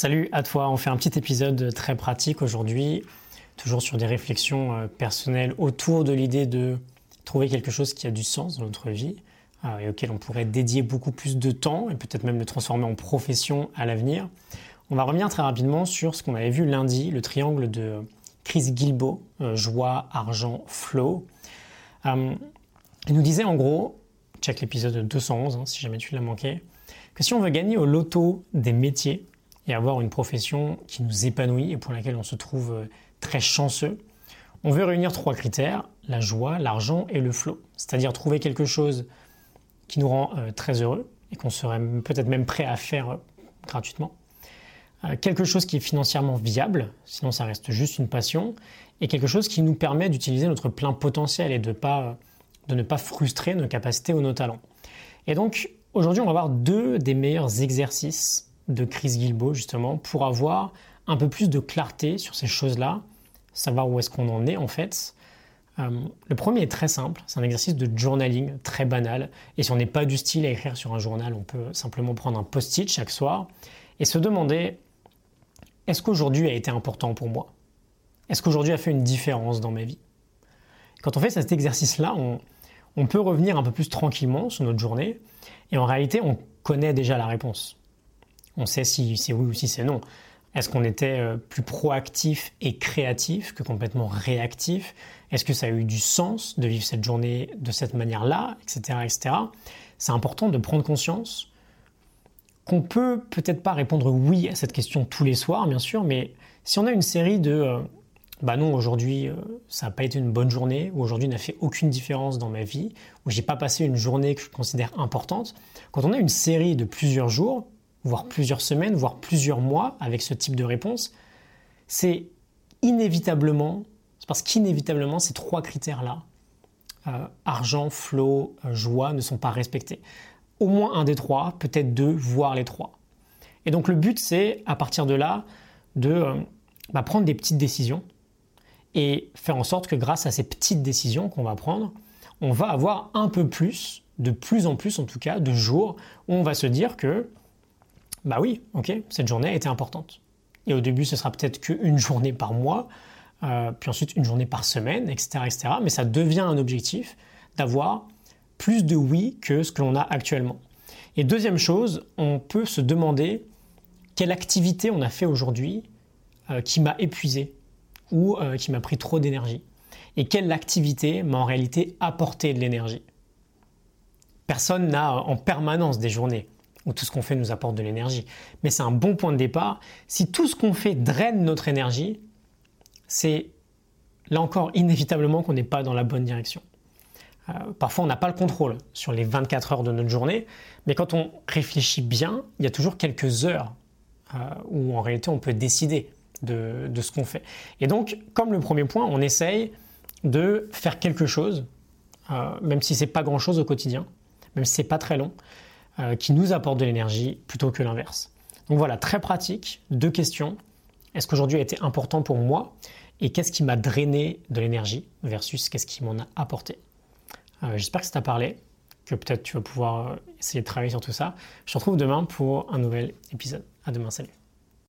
Salut à toi, on fait un petit épisode très pratique aujourd'hui, toujours sur des réflexions euh, personnelles autour de l'idée de trouver quelque chose qui a du sens dans notre vie euh, et auquel on pourrait dédier beaucoup plus de temps et peut-être même le transformer en profession à l'avenir. On va revenir très rapidement sur ce qu'on avait vu lundi, le triangle de Chris Gilbo, euh, joie, argent, flow. il nous disait en gros, check l'épisode 211 hein, si jamais tu l'as manqué, que si on veut gagner au loto des métiers, et avoir une profession qui nous épanouit et pour laquelle on se trouve euh, très chanceux, on veut réunir trois critères, la joie, l'argent et le flow. C'est-à-dire trouver quelque chose qui nous rend euh, très heureux et qu'on serait peut-être même prêt à faire euh, gratuitement. quelque chose qui est financièrement viable, sinon ça reste juste une passion, et quelque chose qui nous permet d'utiliser notre plein potentiel et de, pas, de ne pas frustrer nos capacités ou nos talents. Et donc aujourd'hui on va voir deux des meilleurs exercices de Chris Guilbeault justement pour avoir un peu plus de clarté sur ces choses-là, savoir où est-ce qu'on en est en fait. Euh, le premier est très simple, c'est un exercice de journaling très banal. Et si on n'est pas du style à écrire sur un journal, on peut simplement prendre un post-it chaque soir et se demander est-ce qu'aujourd'hui a été important pour moi? Est-ce qu'aujourd'hui a fait une différence dans ma vie? Quand on fait cet exercice-là, on, on peut revenir un peu plus tranquillement sur notre journée et en réalité, on connaît déjà la réponse on sait si c'est oui ou si c'est non. Est-ce qu'on était euh, plus proactif et créatif que complètement réactif? Est-ce que ça a eu du sens de vivre cette journée de cette manière-là, etc., etc. C'est important de prendre conscience qu'on peut peut-être pas répondre oui à cette question tous les soirs, bien sûr, mais si on a une série de euh, bah non, aujourd'hui, euh, ça n'a pas été une bonne journée, ou aujourd'hui n'a fait aucune différence dans ma vie, ou j'ai pas passé une journée que je considère importante. Quand on a une série de plusieurs jours, voire plusieurs semaines, voire plusieurs mois avec ce type de réponse, c'est inévitablement, c'est parce qu'inévitablement ces trois critères-là, euh, argent, flow, euh, joie, ne sont pas respectés. Au moins un des trois, peut-être deux, voire les trois. Et donc le but, c'est à partir de là de euh, bah, prendre des petites décisions et faire en sorte que grâce à ces petites décisions qu'on va prendre, on va avoir un peu plus, de plus en plus en tout cas, de jours où on va se dire que bah oui, ok, cette journée a été importante. Et au début, ce sera peut-être qu'une journée par mois, euh, puis ensuite une journée par semaine, etc., etc. Mais ça devient un objectif d'avoir plus de oui que ce que l'on a actuellement. Et deuxième chose, on peut se demander quelle activité on a fait aujourd'hui euh, qui m'a épuisé ou euh, qui m'a pris trop d'énergie. Et quelle activité m'a en réalité apporté de l'énergie. Personne n'a en permanence des journées où tout ce qu'on fait nous apporte de l'énergie. Mais c'est un bon point de départ. Si tout ce qu'on fait draine notre énergie, c'est là encore inévitablement qu'on n'est pas dans la bonne direction. Euh, parfois, on n'a pas le contrôle sur les 24 heures de notre journée, mais quand on réfléchit bien, il y a toujours quelques heures euh, où en réalité on peut décider de, ce qu'on fait. Et donc, comme le premier point, on essaye de faire quelque chose, euh, même si c'est pas grand-chose au quotidien, même si c'est pas très long, euh, qui nous apporte de l'énergie plutôt que l'inverse. Donc voilà, très pratique, deux questions. Est-ce qu'aujourd'hui a été important pour moi et qu'est-ce qui m'a drainé de l'énergie versus qu'est-ce qui m'en a apporté euh, J'espère que ça t'a parlé, que peut-être tu vas pouvoir essayer de travailler sur tout ça. Je te retrouve demain pour un nouvel épisode. À demain, salut